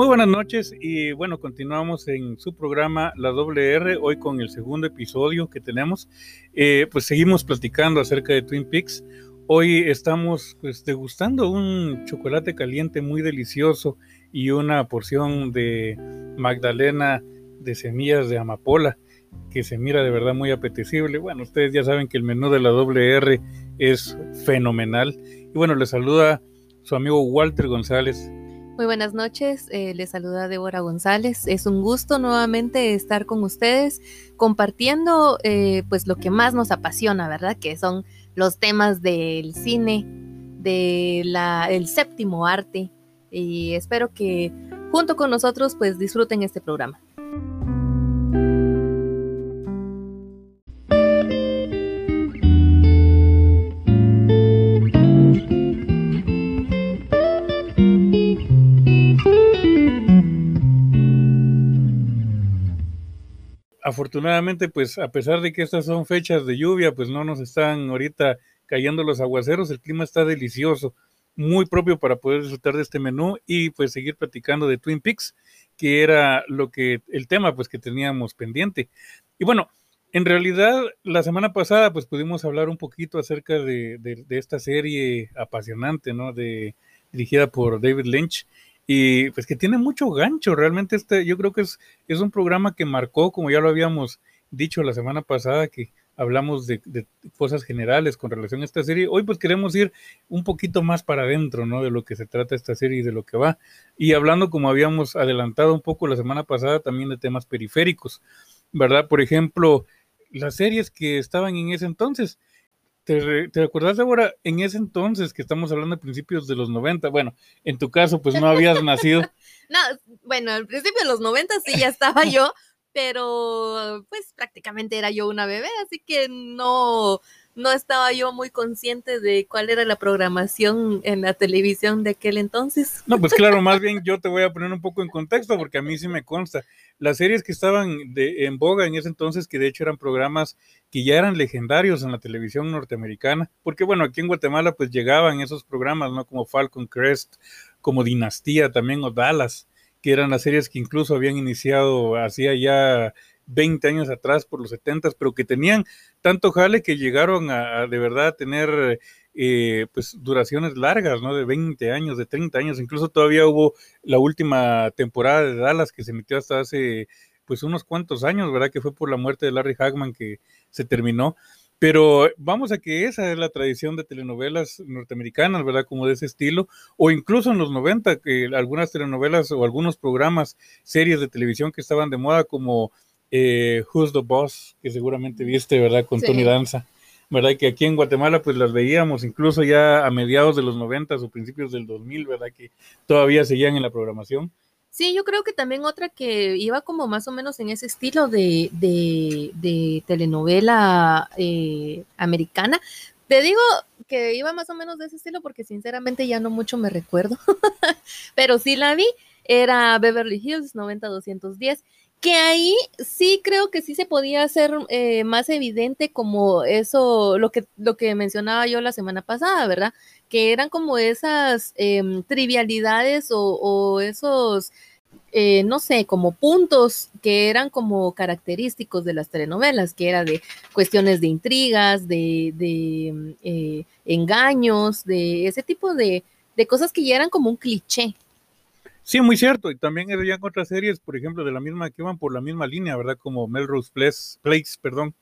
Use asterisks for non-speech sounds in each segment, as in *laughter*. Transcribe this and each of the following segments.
Muy buenas noches y bueno, continuamos en su programa La Doble R, hoy con el segundo episodio que tenemos. Eh, pues seguimos platicando acerca de Twin Peaks. Hoy estamos pues degustando un chocolate caliente muy delicioso y una porción de Magdalena de semillas de amapola que se mira de verdad muy apetecible. Bueno, ustedes ya saben que el menú de la doble R es fenomenal. Y bueno, les saluda su amigo Walter González. Muy buenas noches, eh, les saluda Débora González. Es un gusto nuevamente estar con ustedes compartiendo eh, pues lo que más nos apasiona, ¿verdad? Que son los temas del cine, del el séptimo arte. Y espero que junto con nosotros pues disfruten este programa. Afortunadamente, pues a pesar de que estas son fechas de lluvia, pues no nos están ahorita cayendo los aguaceros, el clima está delicioso, muy propio para poder disfrutar de este menú y pues seguir platicando de Twin Peaks, que era lo que el tema pues que teníamos pendiente. Y bueno, en realidad la semana pasada pues pudimos hablar un poquito acerca de, de esta serie apasionante, ¿no? De dirigida por David Lynch y pues que tiene mucho gancho. Realmente este, yo creo que es, es un programa que marcó, como ya lo habíamos dicho la semana pasada, que hablamos de, cosas generales con relación a esta serie. Hoy pues queremos ir un poquito más para adentro, ¿no? De lo que se trata esta serie y de lo que va. Y hablando, como habíamos adelantado un poco la semana pasada, también de temas periféricos, ¿verdad? Por ejemplo, las series que estaban en ese entonces. ¿Te, ¿Te acuerdas, ahora en ese entonces que estamos hablando de principios de los 90? Bueno, en tu caso, pues no habías *laughs* nacido. no, bueno, al principio de los 90 sí ya estaba *laughs* yo, pero pues prácticamente era yo una bebé, así que no, no estaba yo muy consciente de cuál era la programación en la televisión de aquel entonces. No, pues claro, *laughs* más bien yo te voy a poner un poco en contexto porque a mí sí me consta. Las series que estaban de, en boga en ese entonces, que de hecho eran programas que ya eran legendarios en la televisión norteamericana, porque bueno, aquí en Guatemala pues llegaban esos programas, ¿no? Como Falcon Crest, como Dinastía también o Dallas, que eran las series que incluso habían iniciado hacía ya 20 años atrás, por los 70, pero que tenían tanto jale que llegaron a, de verdad tener eh, pues duraciones largas, ¿no? De 20 años, de 30 años, incluso todavía hubo la última temporada de Dallas que se emitió hasta hace pues unos cuantos años, ¿verdad? Que fue por la muerte de Larry Hagman que se terminó. Pero vamos a que esa es la tradición de telenovelas norteamericanas, ¿verdad? Como de ese estilo, o incluso en los 90, que algunas telenovelas o algunos programas, series de televisión que estaban de moda, como eh, Who's the Boss, que seguramente viste, ¿verdad? Con Tony Danza, ¿verdad? Que aquí en Guatemala pues las veíamos incluso ya a mediados de los 90 o principios del 2000, ¿verdad? Que todavía seguían en la programación. Sí, yo creo que también otra que iba como más o menos en ese estilo de, de, telenovela eh, americana. Te digo que iba más o menos de ese estilo porque sinceramente ya no mucho me recuerdo, *laughs* pero sí la vi, era Beverly Hills 90210 que ahí sí creo que sí se podía hacer eh, más evidente como eso, lo que, lo que mencionaba yo la semana pasada, ¿verdad? Que eran como esas em, trivialidades o, esos, eh, no sé, como puntos que eran como característicos de las telenovelas, que era de cuestiones de intrigas, de, de eh, engaños, de ese tipo de, de cosas que ya eran como un cliché, Sí, muy cierto. Y también había otras series, por ejemplo, de la misma que van por la misma línea, ¿verdad? Como Melrose Place, Place perdón.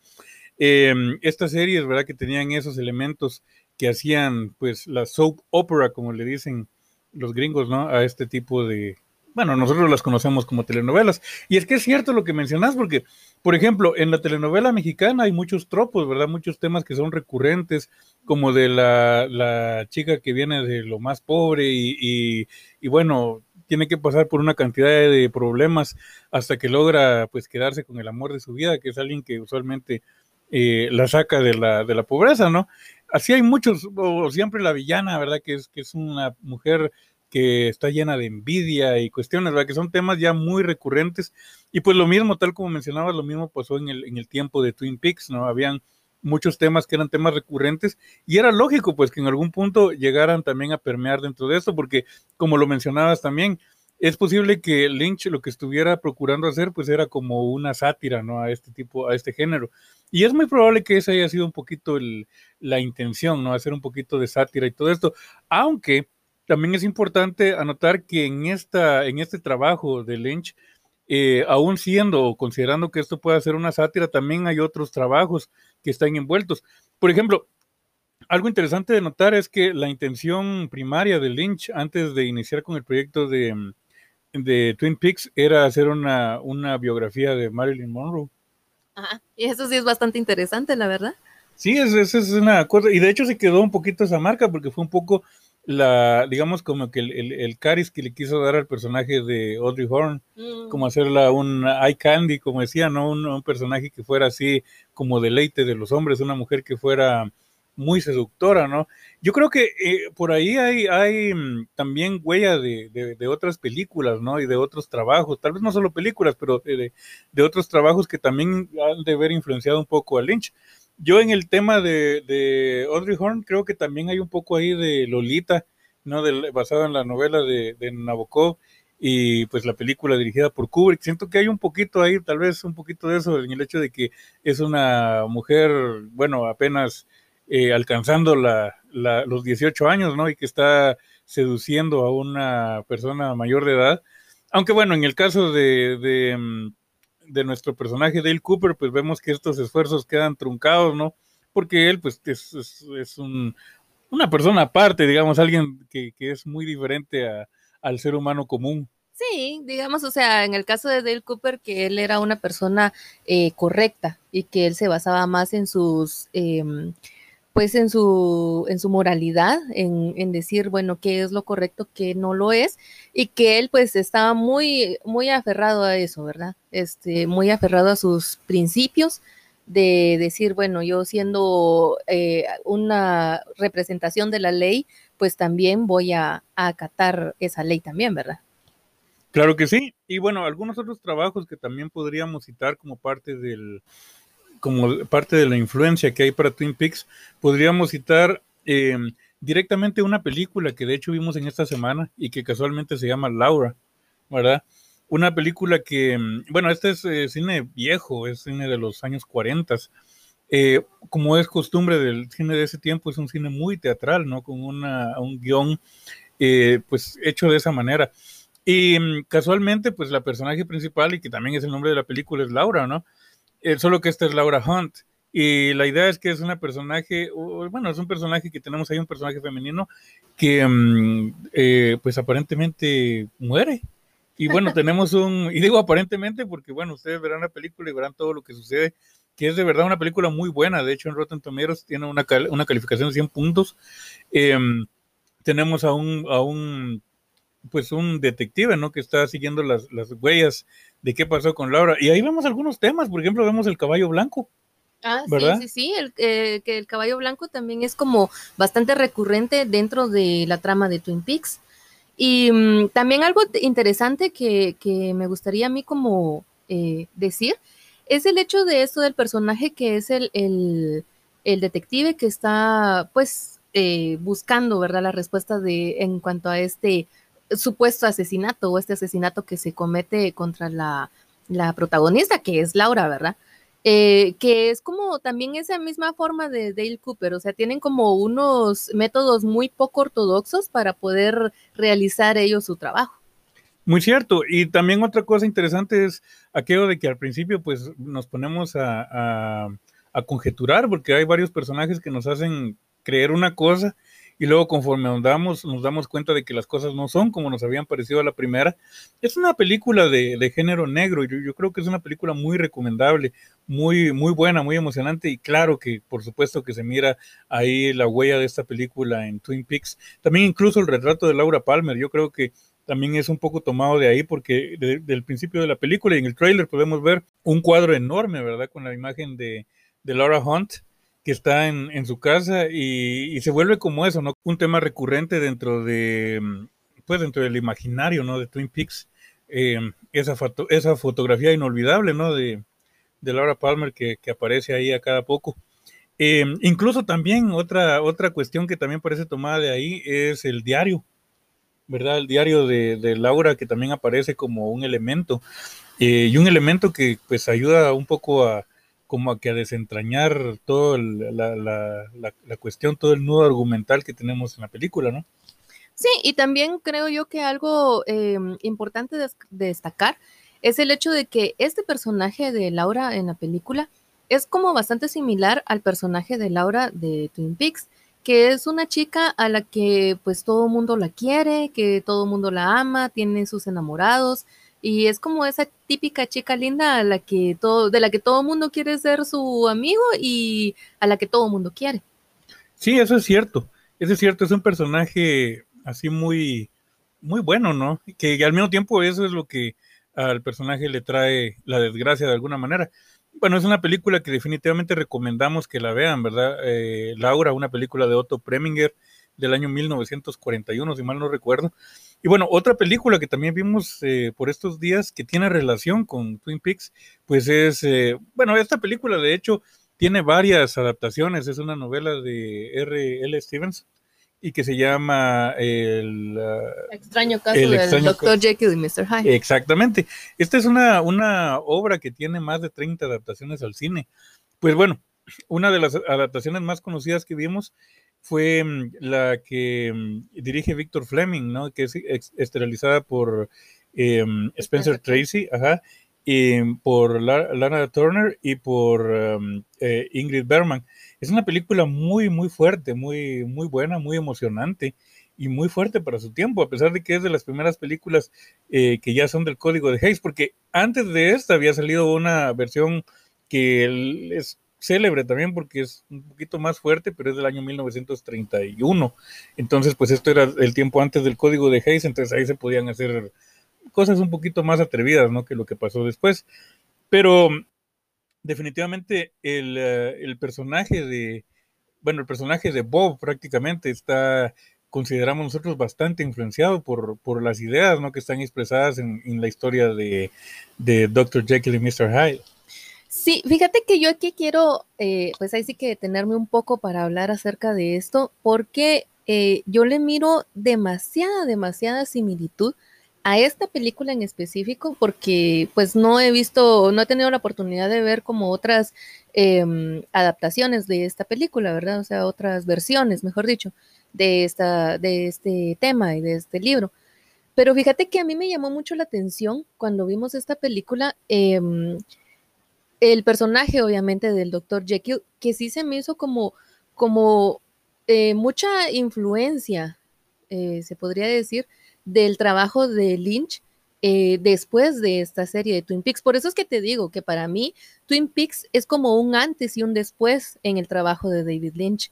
Em, estas series, ¿verdad? Que tenían esos elementos que hacían, pues, la soap opera, como le dicen los gringos, ¿no? A este tipo de, bueno, nosotros las conocemos como telenovelas. Y es que es cierto lo que mencionas, porque, por ejemplo, en la telenovela mexicana hay muchos tropos, ¿verdad? Muchos temas que son recurrentes, como de la, la chica que viene de lo más pobre y, y, y bueno, tiene que pasar por una cantidad de problemas hasta que logra pues quedarse con el amor de su vida, que es alguien que usualmente eh, la saca de la, de la pobreza, ¿no? Así hay muchos, o siempre la villana, ¿verdad? Que es, que es una mujer que está llena de envidia y cuestiones, ¿verdad? Que son temas ya muy recurrentes. Y pues lo mismo, tal como mencionabas, lo mismo pasó en el, en el tiempo de Twin Peaks, ¿no? Habían muchos temas que eran temas recurrentes y era lógico pues que en algún punto llegaran también a permear dentro de esto porque como lo mencionabas también es posible que Lynch lo que estuviera procurando hacer pues era como una sátira, ¿no? A este tipo, a este género. Y es muy probable que esa haya sido un poquito la intención, ¿no? Hacer un poquito de sátira y todo esto. Aunque también es importante anotar que en, esta, en este trabajo de Lynch, eh, aún siendo o considerando que esto pueda ser una sátira, también hay otros trabajos que están envueltos. Por ejemplo, algo interesante de notar es que la intención primaria de Lynch antes de iniciar con el proyecto de, de Twin Peaks era hacer una, una biografía de Marilyn Monroe. Ajá. Y eso sí es bastante interesante, la verdad. Sí, esa es, es, una cosa, y de hecho se quedó un poquito esa marca porque fue un poco la, digamos, como que el, el, el caris que le quiso dar al personaje de Audrey Horn, mm. como hacerla un eye candy, como decía, ¿no? Un, un, personaje que fuera así como deleite de los hombres, una mujer que fuera muy seductora, ¿no? Yo creo que eh, por ahí hay, hay mm, también huella de, de, de, otras películas, ¿no? Y de otros trabajos, tal vez no solo películas, pero de, de otros trabajos que también han de haber influenciado un poco a Lynch. Yo en el tema de, de Audrey Horn creo que también hay un poco ahí de Lolita, ¿no? Basado en la novela de, de Nabokov y pues la película dirigida por Kubrick. Siento que hay un poquito ahí, tal vez un poquito de eso, en el hecho de que es una mujer, bueno, apenas eh, alcanzando la, la, los 18 años, ¿no? Y que está seduciendo a una persona mayor de edad. Aunque bueno, en el caso de, de, nuestro personaje Dale Cooper, pues vemos que estos esfuerzos quedan truncados, ¿no? Porque él, pues, es, es, es un, una persona aparte, digamos, alguien que, que es muy diferente a, al ser humano común. Sí, digamos, o sea, en el caso de Dale Cooper, que él era una persona eh, correcta y que él se basaba más en sus... Eh, pues en su, en su moralidad, en, en, decir, bueno, qué es lo correcto, qué no lo es, y que él pues estaba muy, muy aferrado a eso, ¿verdad? Este, muy aferrado a sus principios de decir, bueno, yo siendo eh, una representación de la ley, pues también voy a, a acatar esa ley también, ¿verdad? Claro que sí. Y bueno, algunos otros trabajos que también podríamos citar como parte del, como parte de la influencia que hay para Twin Peaks, podríamos citar eh, directamente una película que de hecho vimos en esta semana y que casualmente se llama Laura, ¿verdad? Una película que, mm, bueno, este es eh, cine viejo, es cine de los años 40. Eh, como es costumbre del cine de ese tiempo, es un cine muy teatral, ¿no? Con una, un guion, eh, pues, hecho de esa manera. Y mm, casualmente, pues, la personaje principal, y que también es el nombre de la película, es Laura, ¿no? Eh, solo que esta es Laura Hunt. Y la idea es que es una personaje, bueno, es un personaje que tenemos ahí, un personaje femenino que um, eh, pues aparentemente muere. Y bueno, *laughs* tenemos un, y digo aparentemente porque bueno, ustedes verán la película y verán todo lo que sucede, que es de verdad una película muy buena. De hecho, en Rotten Tomatoes tiene una, una calificación de 100 puntos. Eh, tenemos a un, a un pues un detective, ¿no? Que está siguiendo las, las huellas de qué pasó con Laura. Y ahí vemos algunos temas, por ejemplo, vemos el caballo blanco. Ah, ¿verdad? sí, sí, sí, el, eh, que el caballo blanco también es como bastante recurrente dentro de la trama de Twin Peaks. Y um, también algo interesante que, que, me gustaría a mí como eh, decir es el hecho de esto del personaje que es el, el, el detective que está pues eh, buscando, ¿verdad? La respuesta de en cuanto a este supuesto asesinato o este asesinato que se comete contra la, la protagonista, que es Laura, ¿verdad? Eh, que es como también esa misma forma de Dale Cooper, o sea, tienen como unos métodos muy poco ortodoxos para poder realizar ellos su trabajo. Muy cierto, y también otra cosa interesante es aquello de que al principio pues nos ponemos a, a, a conjeturar, porque hay varios personajes que nos hacen creer una cosa y luego conforme andamos nos damos cuenta de que las cosas no son como nos habían parecido a la primera. Es una película de, de género negro yo, yo, creo que es una película muy recomendable, muy, muy buena, muy emocionante y claro que por supuesto que se mira ahí la huella de esta película en Twin Peaks. También incluso el retrato de Laura Palmer, yo creo que también es un poco tomado de ahí porque de, del principio de la película y en el trailer podemos ver un cuadro enorme, ¿verdad? Con la imagen de, de Laura Hunt que está en, en su casa y, se vuelve como eso, ¿no? Un tema recurrente dentro de, pues dentro del imaginario, ¿no? De Twin Peaks, eh, esa, foto, esa fotografía inolvidable, ¿no? De, de Laura Palmer que, que, aparece ahí a cada poco. Eh, incluso también otra, otra cuestión que también parece tomada de ahí es el diario, ¿verdad? El diario de, Laura que también aparece como un elemento eh, y un elemento que pues ayuda un poco a como a que a desentrañar toda la, la, cuestión, todo el nudo argumental que tenemos en la película, ¿no? Sí, y también creo yo que algo em, importante de, destacar es el hecho de que este personaje de Laura en la película es como bastante similar al personaje de Laura de Twin Peaks que es una chica a la que pues todo mundo la quiere, que todo mundo la ama, tiene sus enamorados y es como esa típica chica linda a la que todo, de la que todo mundo quiere ser su amigo y a la que todo mundo quiere. Sí, eso es cierto. Eso es cierto, es un personaje así muy, muy bueno, ¿no? Que al mismo tiempo eso es lo que al personaje le trae la desgracia de alguna manera. Bueno, es una película que definitivamente recomendamos que la vean, ¿verdad? Eh, Laura, una película de Otto Preminger del año 1941, si mal no recuerdo. Y bueno, otra película que también vimos eh, por estos días que tiene relación con Twin Peaks, pues es, eh, bueno, esta película de hecho tiene varias adaptaciones, es una novela de R. L. Stevens y que se llama El uh, extraño caso del Dr. Jekyll y Mr. Hyde. Exactamente. Esta es una, una obra que tiene más de 30 adaptaciones al cine. Pues bueno, una de las adaptaciones más conocidas que vimos fue mm, la que mm, dirige Victor Fleming, ¿no? Que es esterilizada por em, Spencer Tracy, ajá, y por Lana Turner y por eh, Ingrid Bergman. Es una película muy, muy fuerte, muy, muy buena, muy emocionante y muy fuerte para su tiempo, a pesar de que es de las primeras películas eh, que ya son del código de Hayes, porque antes de esta había salido una versión que es célebre también porque es un poquito más fuerte, pero es del año 1931. Entonces, pues esto era el tiempo antes del código de Hayes, entonces ahí se podían hacer cosas un poquito más atrevidas, ¿no? Que lo que pasó después. Pero definitivamente eh, el, personaje de, bueno, el personaje de Bob prácticamente está, consideramos nosotros, bastante influenciado por, por las ideas ¿no? que están expresadas en, la historia de, de, Dr. Jekyll y Mr. Hyde. Sí, fíjate que yo aquí quiero, eh, pues ahí sí que detenerme un poco para hablar acerca de esto, porque eh, yo le miro demasiada, demasiada similitud a esta película en específico porque pues no he visto, no he tenido la oportunidad de ver como otras em, adaptaciones de esta película, ¿verdad? O sea, otras versiones, mejor dicho, de, esta, de este tema y de este libro. Pero fíjate que a mí me llamó mucho la atención cuando vimos esta película, em, el personaje obviamente del Dr. Jekyll, que sí se me hizo como, como eh, mucha influencia, eh, se podría decir, del trabajo de Lynch eh, después de esta serie de Twin Peaks. Por eso es que te digo que para mí Twin Peaks es como un antes y un después en el trabajo de David Lynch.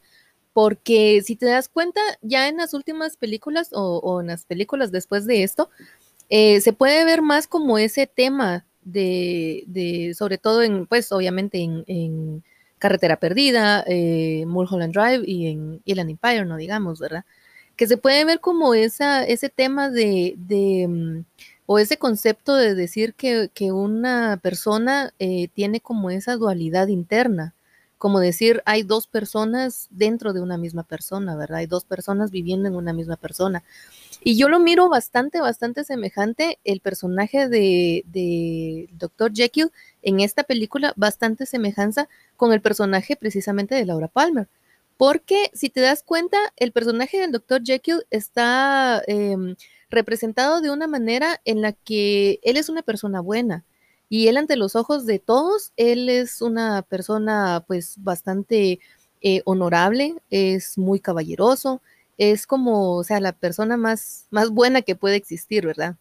Porque si te das cuenta, ya en las últimas películas o, en las películas después de esto, se puede ver más como ese tema de, sobre todo en, pues obviamente en, Carretera Perdida, eh, Mulholland Drive y en Inland Empire, no digamos, ¿verdad? que se puede ver como esa, ese tema de, de mm, o ese concepto de decir que, una persona eh, tiene como esa dualidad interna, como decir hay dos personas dentro de una misma persona, ¿verdad? Hay dos personas viviendo en una misma persona. Y yo lo miro bastante, bastante semejante el personaje de, de Dr. Jekyll en esta película, bastante semejanza con el personaje precisamente de Laura Palmer. Porque si te das cuenta, el personaje del Dr. Jekyll está em, representado de una manera en la que él es una persona buena y él ante los ojos de todos, él es una persona pues bastante eh, honorable, es muy caballeroso, es como, o sea, la persona más, más buena que puede existir, ¿verdad?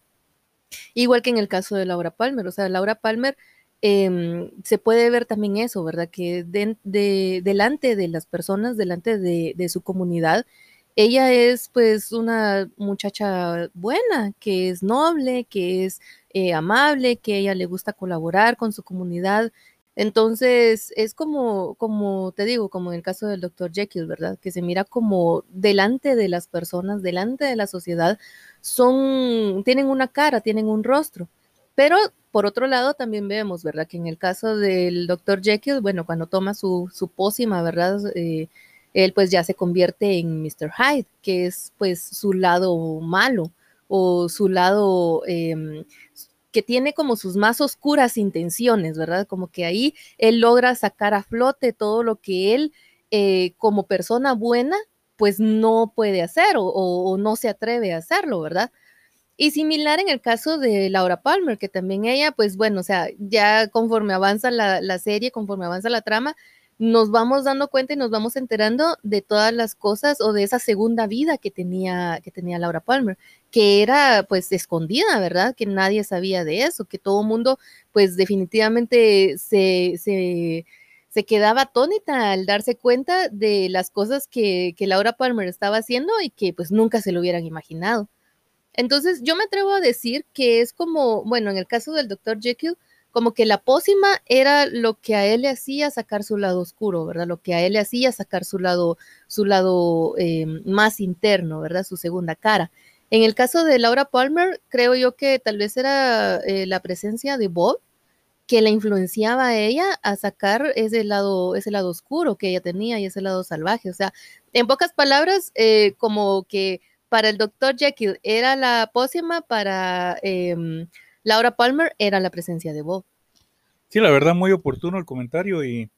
Igual que en el caso de Laura Palmer, o sea, Laura Palmer Em, se puede ver también eso, ¿verdad? Que de, delante de las personas, delante de, su comunidad, ella es pues una muchacha buena, que es noble, que es eh, amable, que ella le gusta colaborar con su comunidad. Entonces, es como, como te digo, como en el caso del doctor Jekyll, ¿verdad? Que se mira como delante de las personas, delante de la sociedad, son, tienen una cara, tienen un rostro. Pero por otro lado, también vemos, ¿verdad? Que en el caso del doctor Jekyll, bueno, cuando toma su, su pócima, ¿verdad? Eh, él pues ya se convierte en Mr. Hyde, que es pues su lado malo, o su lado em, que tiene como sus más oscuras intenciones, ¿verdad? Como que ahí él logra sacar a flote todo lo que él eh, como persona buena pues no puede hacer o, no se atreve a hacerlo, ¿verdad? Y similar en el caso de Laura Palmer, que también ella, pues bueno, o sea, ya conforme avanza la, la serie, conforme avanza la trama, nos vamos dando cuenta y nos vamos enterando de todas las cosas o de esa segunda vida que tenía, que tenía Laura Palmer, que era pues escondida, ¿verdad? Que nadie sabía de eso, que todo mundo pues definitivamente se, se, se, quedaba atónita al darse cuenta de las cosas que, que Laura Palmer estaba haciendo y que pues nunca se lo hubieran imaginado. Entonces yo me atrevo a decir que es como, bueno, en el caso del Dr. Jekyll, como que la pócima era lo que a él le hacía sacar su lado oscuro, ¿verdad? Lo que a él le hacía sacar su lado, su lado eh, más interno, ¿verdad? Su segunda cara. En el caso de Laura Palmer, creo yo que tal vez era eh, la presencia de Bob que la influenciaba a ella a sacar ese lado, ese lado oscuro que ella tenía y ese lado salvaje. O sea, en pocas palabras, eh, como que para el doctor Jekyll era la pócima, para em, Laura Palmer era la presencia de Bob. Sí, la verdad, muy oportuno el comentario y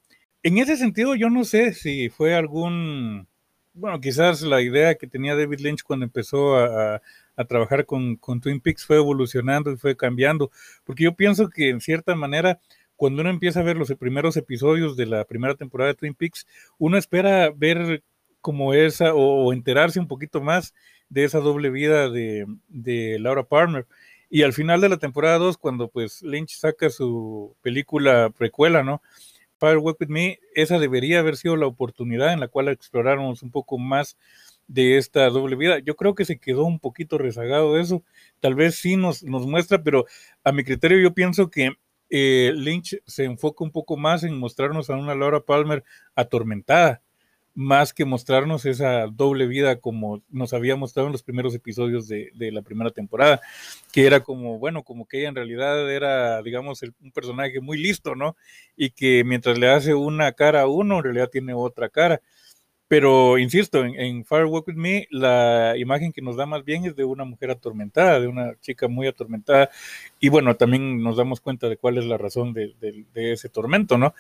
en ese sentido yo no sé si fue algún, bueno, quizás la idea que tenía David Lynch cuando empezó a, trabajar con, con, Twin Peaks fue evolucionando y fue cambiando, porque yo pienso que en cierta manera, cuando uno empieza a ver los primeros episodios de la primera temporada de Twin Peaks, uno espera ver como esa o, enterarse un poquito más de esa doble vida de, de Laura Palmer. Y al final de la temporada 2, cuando pues Lynch saca su película precuela, ¿no? Firework With Me, esa debería haber sido la oportunidad en la cual exploráramos un poco más de esta doble vida. Yo creo que se quedó un poquito rezagado de eso. Tal vez sí nos, nos muestra, pero a mi criterio yo pienso que eh, Lynch se enfoca un poco más en mostrarnos a una Laura Palmer atormentada más que mostrarnos esa doble vida como nos había mostrado en los primeros episodios de, la primera temporada, que era como, bueno, como que ella en realidad era, digamos, un personaje muy listo, ¿no? Y que mientras le hace una cara a uno, en realidad tiene otra cara. Pero, insisto, en, en Fire Walk With Me, la imagen que nos da más bien es de una mujer atormentada, de una chica muy atormentada. Y bueno, también nos damos cuenta de cuál es la razón de, de ese tormento, ¿no?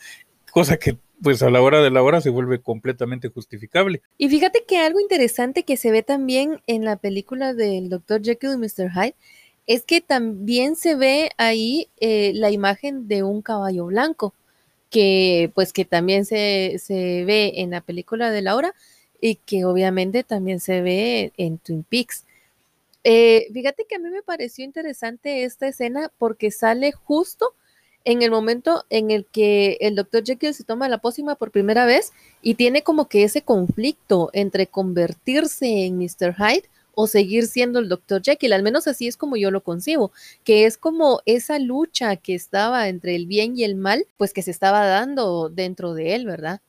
Cosa que pues a la hora de la hora se vuelve completamente justificable. Y fíjate que algo interesante que se ve también en la película del Dr. Jekyll y Mr. Hyde es que también se ve ahí eh, la imagen de un caballo blanco, que pues que también se, se ve en la película de Laura y que obviamente también se ve en Twin Peaks. Eh, fíjate que a mí me pareció interesante esta escena porque sale justo en el momento en el que el doctor Jekyll se toma la pócima por primera vez y tiene como que ese conflicto entre convertirse en Mr. Hyde o seguir siendo el doctor Jekyll, al menos así es como yo lo concibo, que es como esa lucha que estaba entre el bien y el mal, pues que se estaba dando dentro de él, ¿verdad?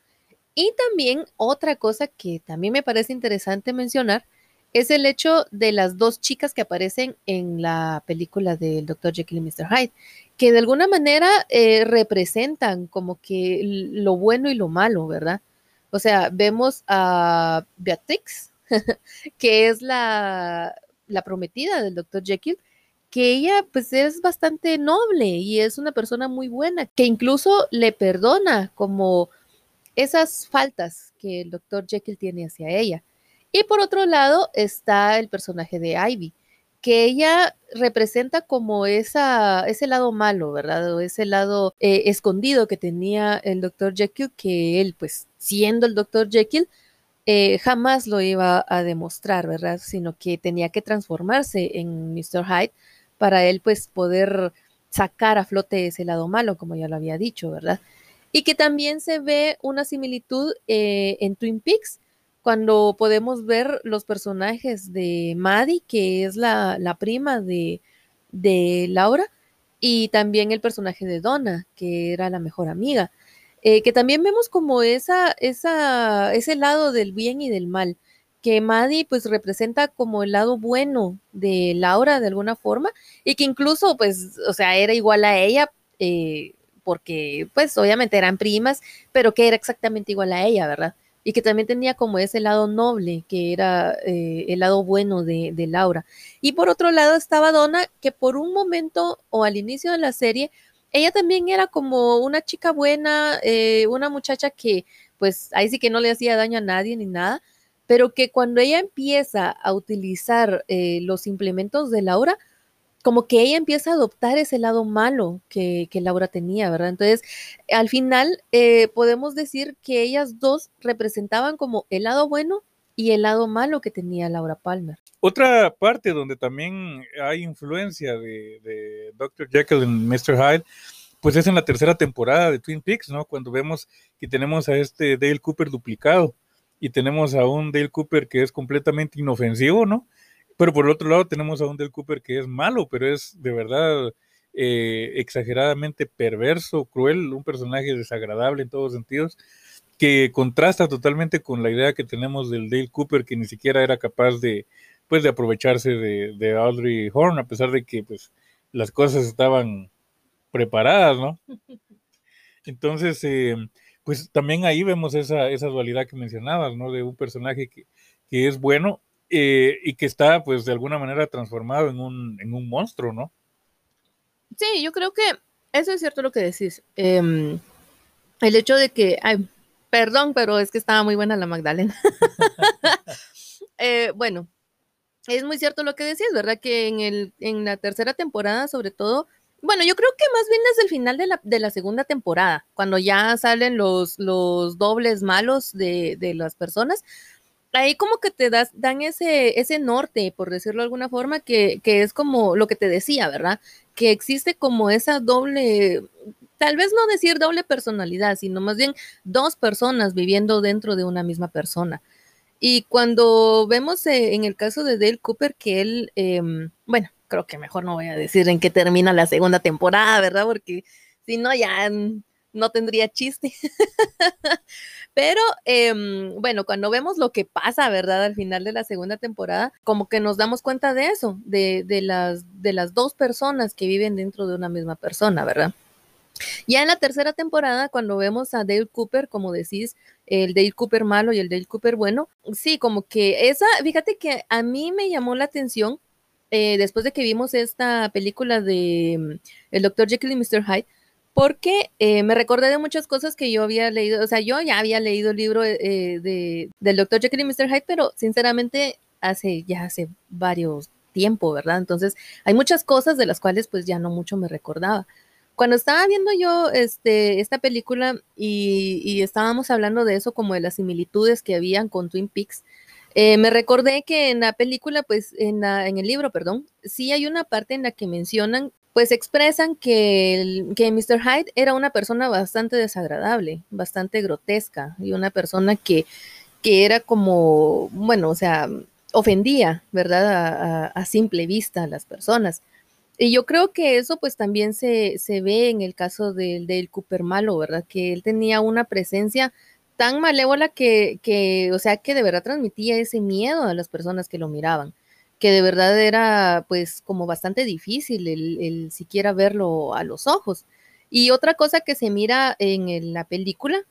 Y también otra cosa que también me parece interesante mencionar es el hecho de las dos chicas que aparecen en la película del Dr. Jekyll y Mr. Hyde, que de alguna manera eh, representan como que lo bueno y lo malo, ¿verdad? O sea, vemos a Beatrix, *laughs* que es la, prometida del Dr. Jekyll, que ella pues es bastante noble y es una persona muy buena, que incluso le perdona como esas faltas que el Dr. Jekyll tiene hacia ella. Y por otro lado está el personaje de Ivy, que ella representa como esa, ese lado malo, ¿verdad? O ese lado eh, escondido que tenía el Dr. Jekyll, que él, pues siendo el Dr. Jekyll, eh, jamás lo iba a demostrar, ¿verdad? Sino que tenía que transformarse en Mr. Hyde para él, pues, poder sacar a flote ese lado malo, como ya lo había dicho, ¿verdad? Y que también se ve una similitud eh, en Twin Peaks, cuando podemos ver los personajes de Maddie, que es la, prima de, Laura, y también el personaje de Donna, que era la mejor amiga, eh, que también vemos como esa, esa, ese lado del bien y del mal, que Maddie pues representa como el lado bueno de Laura de alguna forma, y que incluso pues, o sea, era igual a ella, eh, porque pues obviamente eran primas, pero que era exactamente igual a ella, ¿verdad? Y que también tenía como ese lado noble, que era eh, el lado bueno de, Laura. Y por otro lado estaba Donna, que por un momento o al inicio de la serie, ella también era como una chica buena, eh, una muchacha que pues ahí sí que no le hacía daño a nadie ni nada, pero que cuando ella empieza a utilizar eh, los implementos de Laura, como que ella empieza a adoptar ese lado malo que, Laura tenía, ¿verdad? Entonces, al final eh, podemos decir que ellas dos representaban como el lado bueno y el lado malo que tenía Laura Palmer. Otra parte donde también hay influencia de, de Dr. Jekyll y Mr. Hyde, pues es en la tercera temporada de Twin Peaks, ¿no? Cuando vemos que tenemos a este Dale Cooper duplicado y tenemos a un Dale Cooper que es completamente inofensivo, ¿no? Pero por el otro lado tenemos a un Del Cooper que es malo, pero es de verdad eh, exageradamente perverso, cruel, un personaje desagradable en todos sentidos, que contrasta totalmente con la idea que tenemos del Dale Cooper, que ni siquiera era capaz de, pues, de aprovecharse de, Audrey Horn, a pesar de que pues, las cosas estaban preparadas, ¿no? *laughs* Entonces, eh, pues también ahí vemos esa, esa dualidad que mencionabas, ¿no? De un personaje que, que es bueno eh, y que está pues de alguna manera transformado en un, en un monstruo, ¿no? Sí, yo creo que eso es cierto lo que decís. Em, el hecho de que, ay, perdón, pero es que estaba muy buena la Magdalena. *laughs* Eh, bueno, es muy cierto lo que decís, ¿verdad? Que en, el, en la tercera temporada, sobre todo, bueno, yo creo que más bien es el final de la, de la segunda temporada, cuando ya salen los, los dobles malos de, de las personas, ahí como que te das, dan ese, ese norte, por decirlo de alguna forma, que, que es como lo que te decía, ¿verdad? Que existe como esa doble, tal vez no decir doble personalidad, sino más bien dos personas viviendo dentro de una misma persona. Y cuando vemos eh, en el caso de Dale Cooper que él, em, bueno, creo que mejor no voy a decir en qué termina la segunda temporada, ¿verdad? Porque si no, ya no tendría chiste. *laughs* Pero em, bueno, cuando vemos lo que pasa, ¿verdad? Al final de la segunda temporada, como que nos damos cuenta de eso, de, las, de las dos personas que viven dentro de una misma persona, ¿verdad? Ya en la tercera temporada, cuando vemos a Dale Cooper, como decís, el Dale Cooper malo y el Dale Cooper bueno, sí, como que esa, fíjate que a mí me llamó la atención eh, después de que vimos esta película de mm, El Dr. Jekyll y Mr. Hyde, porque eh, me recordé de muchas cosas que yo había leído, o sea, yo ya había leído el libro eh, de, del Dr. Jekyll y Mr. Hyde, pero sinceramente hace ya hace varios tiempo, ¿verdad? Entonces, hay muchas cosas de las cuales pues ya no mucho me recordaba. Cuando estaba viendo yo este, esta película y, estábamos hablando de eso, como de las similitudes que habían con Twin Peaks, eh, me recordé que en la película, pues en, en el libro, perdón, sí hay una parte en la que mencionan pues expresan que, que Mr. Hyde era una persona bastante desagradable, bastante grotesca y una persona que, que era como, bueno, o sea, ofendía, ¿verdad? A, simple vista a las personas. Y yo creo que eso pues también se, se ve en el caso del, del Cooper Malo, ¿verdad? Que él tenía una presencia tan malévola que, que, o sea, que de verdad transmitía ese miedo a las personas que lo miraban que de verdad era pues como bastante difícil el, siquiera verlo a los ojos. Y otra cosa que se mira en la película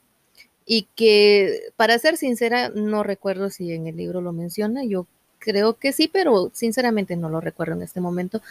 y que para ser sincera no recuerdo si en el libro lo menciona, yo creo que sí, pero sinceramente no lo recuerdo en este momento.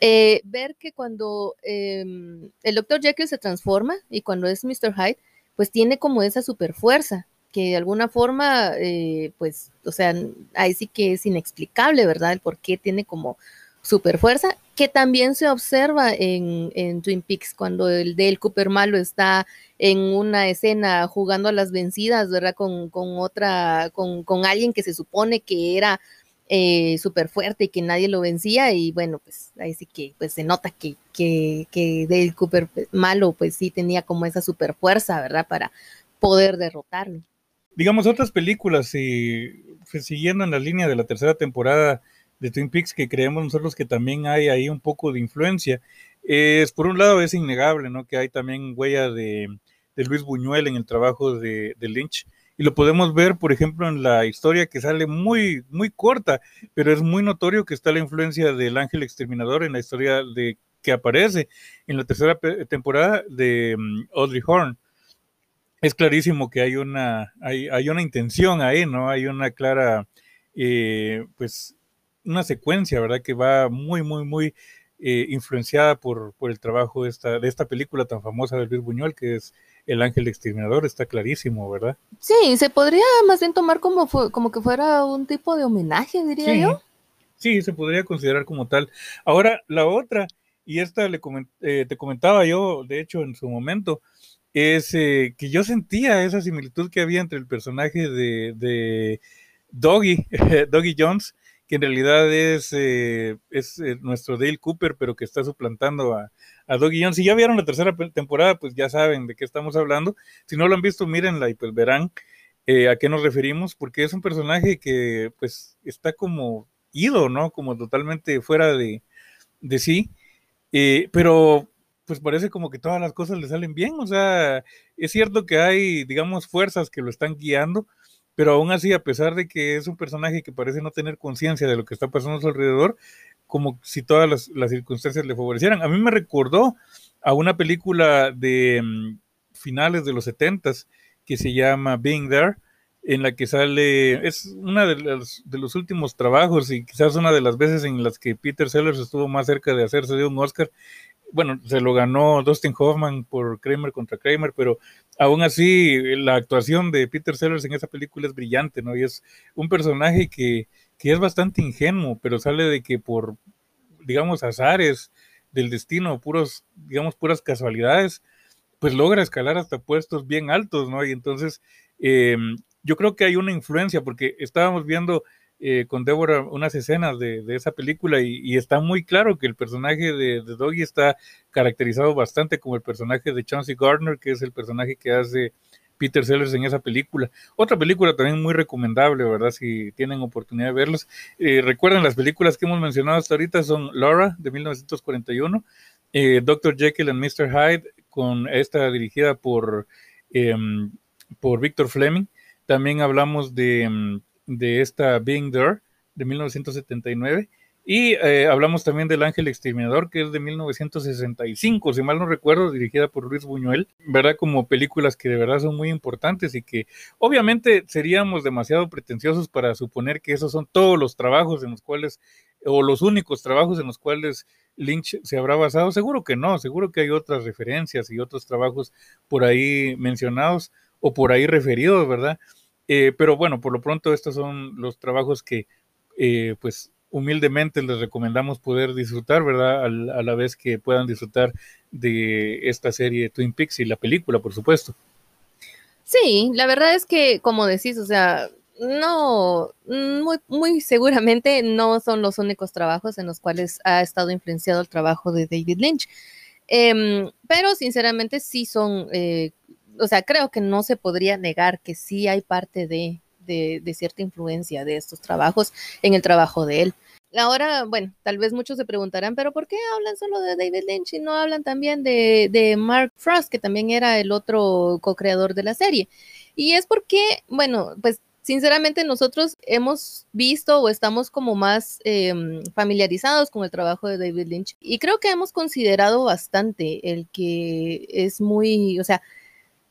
Eh, ver que cuando em, el Dr. Jekyll se transforma y cuando es Mr. Hyde, pues tiene como esa super fuerza que de alguna forma, eh, pues, o sea, ahí sí que es inexplicable, ¿verdad? El por qué tiene como super fuerza, que también se observa en, en Twin Peaks cuando el Dale Cooper malo está en una escena jugando a las vencidas, ¿verdad? Con, con otra, con, con, alguien que se supone que era eh, súper fuerte y que nadie lo vencía y bueno, pues ahí sí que pues se nota que, que, que Dale Cooper malo pues sí tenía como esa super fuerza, ¿verdad? Para poder derrotarlo digamos, otras películas, y pues, siguiendo en la línea de la tercera temporada de Twin Peaks, que creemos nosotros que también hay ahí un poco de influencia, es por un lado es innegable, ¿no? Que hay también huella de, Luis Buñuel en el trabajo de, Lynch. Y lo podemos ver, por ejemplo, en la historia que sale muy, muy corta, pero es muy notorio que está la influencia del ángel exterminador en la historia de que aparece en la tercera temporada de mm, Audrey Horn es clarísimo que hay una, hay, hay una intención ahí, ¿no? Hay una clara, eh, pues, una secuencia, ¿verdad? Que va muy, muy, muy eh, influenciada por, por, el trabajo de esta, de esta película tan famosa de Luis Buñuel, que es El Ángel Exterminador, está clarísimo, ¿verdad? Sí, se podría más bien tomar como, como que fuera un tipo de homenaje, diría yo. Sí, se podría considerar como tal. Ahora, la otra, y esta le eh, te comentaba yo, de hecho, en su momento, es eh, que yo sentía esa similitud que había entre el personaje de, de Doggy, *laughs* Doggy Jones, que en realidad es, eh, es eh, nuestro Dale Cooper, pero que está suplantando a, a Doggy Jones. Si ya vieron la tercera temporada, pues ya saben de qué estamos hablando. Si no lo han visto, mírenla y pues verán a qué nos referimos, porque es un personaje que pues está como ido, ¿no? Como totalmente fuera de, de sí. pero pues parece como que todas las cosas le salen bien. O sea, es cierto que hay, digamos, fuerzas que lo están guiando, pero aún así, a pesar de que es un personaje que parece no tener conciencia de lo que está pasando a su alrededor, como si todas las, circunstancias le favorecieran. A mí me recordó a una película de mm, finales de los setentas que se llama Being There, en la que sale, es una de los, de los últimos trabajos y quizás una de las veces en las que Peter Sellers estuvo más cerca de hacerse de un Oscar bueno, se lo ganó Dustin Hoffman por Kramer contra Kramer, pero aún así la actuación de Peter Sellers en esa película es brillante, ¿no? Y es un personaje que, que es bastante ingenuo, pero sale de que por, digamos, azares del destino, puros, digamos, puras casualidades, pues logra escalar hasta puestos bien altos, ¿no? Y entonces, eh, yo creo que hay una influencia, porque estábamos viendo eh, con Débora unas escenas de, esa película y, está muy claro que el personaje de, Doggy está caracterizado bastante como el personaje de Chauncey Gardner, que es el personaje que hace Peter Sellers en esa película. Otra película también muy recomendable, ¿verdad? Si tienen oportunidad de verlos. Eh, recuerden, las películas que hemos mencionado hasta ahorita son Laura, de 1941, eh, Dr. Jekyll and Mr. Hyde, con esta dirigida por, em, por Victor Fleming. También hablamos de em, de esta Being There de 1979. Y eh, hablamos también del Ángel Exterminador, que es de 1965, si mal no recuerdo, dirigida por Luis Buñuel, ¿verdad? Como películas que de verdad son muy importantes y que obviamente seríamos demasiado pretenciosos para suponer que esos son todos los trabajos en los cuales, o los únicos trabajos en los cuales Lynch se habrá basado. Seguro que no, seguro que hay otras referencias y otros trabajos por ahí mencionados o por ahí referidos, ¿verdad? Eh, pero bueno, por lo pronto estos son los trabajos que eh, pues humildemente les recomendamos poder disfrutar, ¿verdad? a la vez que puedan disfrutar de esta serie Twin Peaks y la película, por supuesto. Sí, la verdad es que, como decís, o sea, no, muy, seguramente no son los únicos trabajos en los cuales ha estado influenciado el trabajo de David Lynch. Em, pero sinceramente sí son eh, o sea, creo que no se podría negar que sí hay parte de, de, cierta influencia de estos trabajos en el trabajo de él. Ahora, bueno, tal vez muchos se preguntarán, pero ¿por qué hablan solo de David Lynch y no hablan también de, de Mark Frost, que también era el otro co-creador de la serie? Y es porque, bueno, pues sinceramente nosotros hemos visto o estamos como más em, familiarizados con el trabajo de David Lynch y creo que hemos considerado bastante el que es muy, o sea,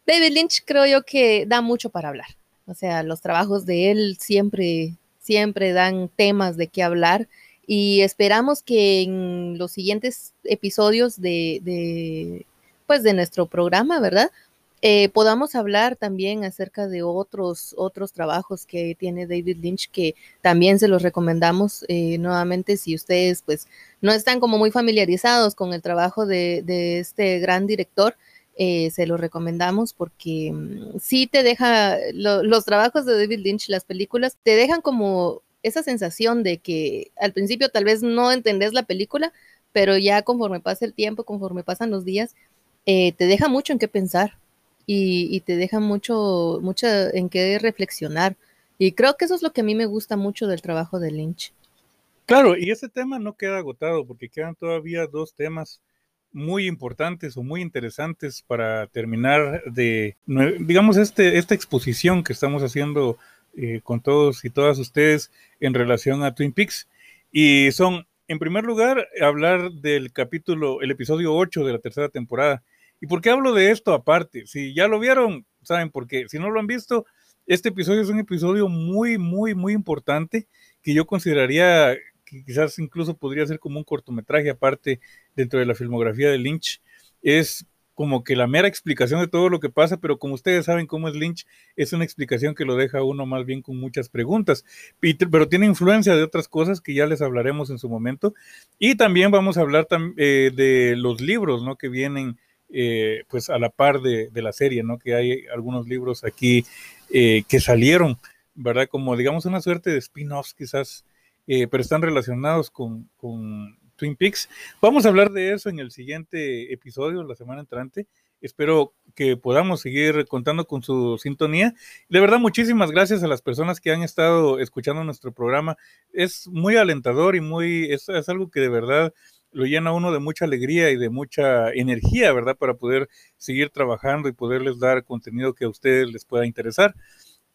David Lynch creo yo que da mucho para hablar. O sea, los trabajos de él siempre, siempre dan temas de qué hablar y esperamos que en los siguientes episodios de, pues de nuestro programa, ¿verdad? Eh, podamos hablar también acerca de otros, otros trabajos que tiene David Lynch que también se los recomendamos eh, nuevamente si ustedes pues no están como muy familiarizados con el trabajo de, de este gran director, eh, se lo recomendamos porque mm, sí te deja, los trabajos de David Lynch, las películas, te dejan como esa sensación de que al principio tal vez no entendés la película, pero ya conforme pasa el tiempo, conforme pasan los días, eh, te deja mucho en qué pensar y, te deja mucho, mucho en qué reflexionar. Y creo que eso es lo que a mí me gusta mucho del trabajo de Lynch. Claro, y ese tema no queda agotado porque quedan todavía dos temas muy importantes o muy interesantes para terminar de, digamos, este, esta exposición que estamos haciendo eh, con todos y todas ustedes en relación a Twin Peaks. Y son, en primer lugar, hablar del capítulo, el episodio 8 de la tercera temporada, ¿Y por qué hablo de esto aparte? Si ya lo vieron, saben por qué. Si no lo han visto, este episodio es un episodio muy, muy, muy importante que yo consideraría que quizás incluso podría ser como un cortometraje aparte dentro de la filmografía de Lynch. Es como que la mera explicación de todo lo que pasa, pero como ustedes saben cómo es Lynch, es una explicación que lo deja uno más bien con muchas preguntas, pero tiene influencia de otras cosas que ya les hablaremos en su momento. Y también vamos a hablar eh, de los libros, ¿no? Que vienen eh, pues a la par de, la serie, ¿no? Que hay algunos libros aquí eh, que salieron, ¿verdad? Como digamos una suerte de spin-offs quizás, pero están relacionados con, con Twin Peaks. Vamos a hablar de eso en el siguiente episodio, la semana entrante. Espero que podamos seguir contando con su sintonía. De verdad, muchísimas gracias a las personas que han estado escuchando nuestro programa. Es muy alentador y muy, es, es algo que de verdad lo llena uno de mucha alegría y de mucha energía, ¿verdad? Para poder seguir trabajando y poderles dar contenido que a ustedes les pueda interesar.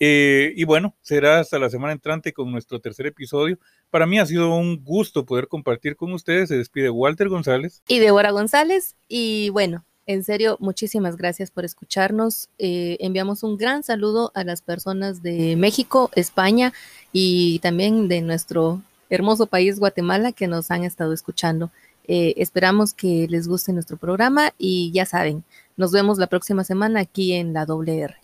Eh, y bueno, será hasta la semana entrante con nuestro tercer episodio. Para mí ha sido un gusto poder compartir con ustedes. Se despide Walter González. Y Débora González. Y bueno, en serio, muchísimas gracias por escucharnos. Eh, enviamos un gran saludo a las personas de México, España y también de nuestro hermoso país, Guatemala, que nos han estado escuchando. Eh, esperamos que les guste nuestro programa y ya saben, nos vemos la próxima semana aquí en la WR.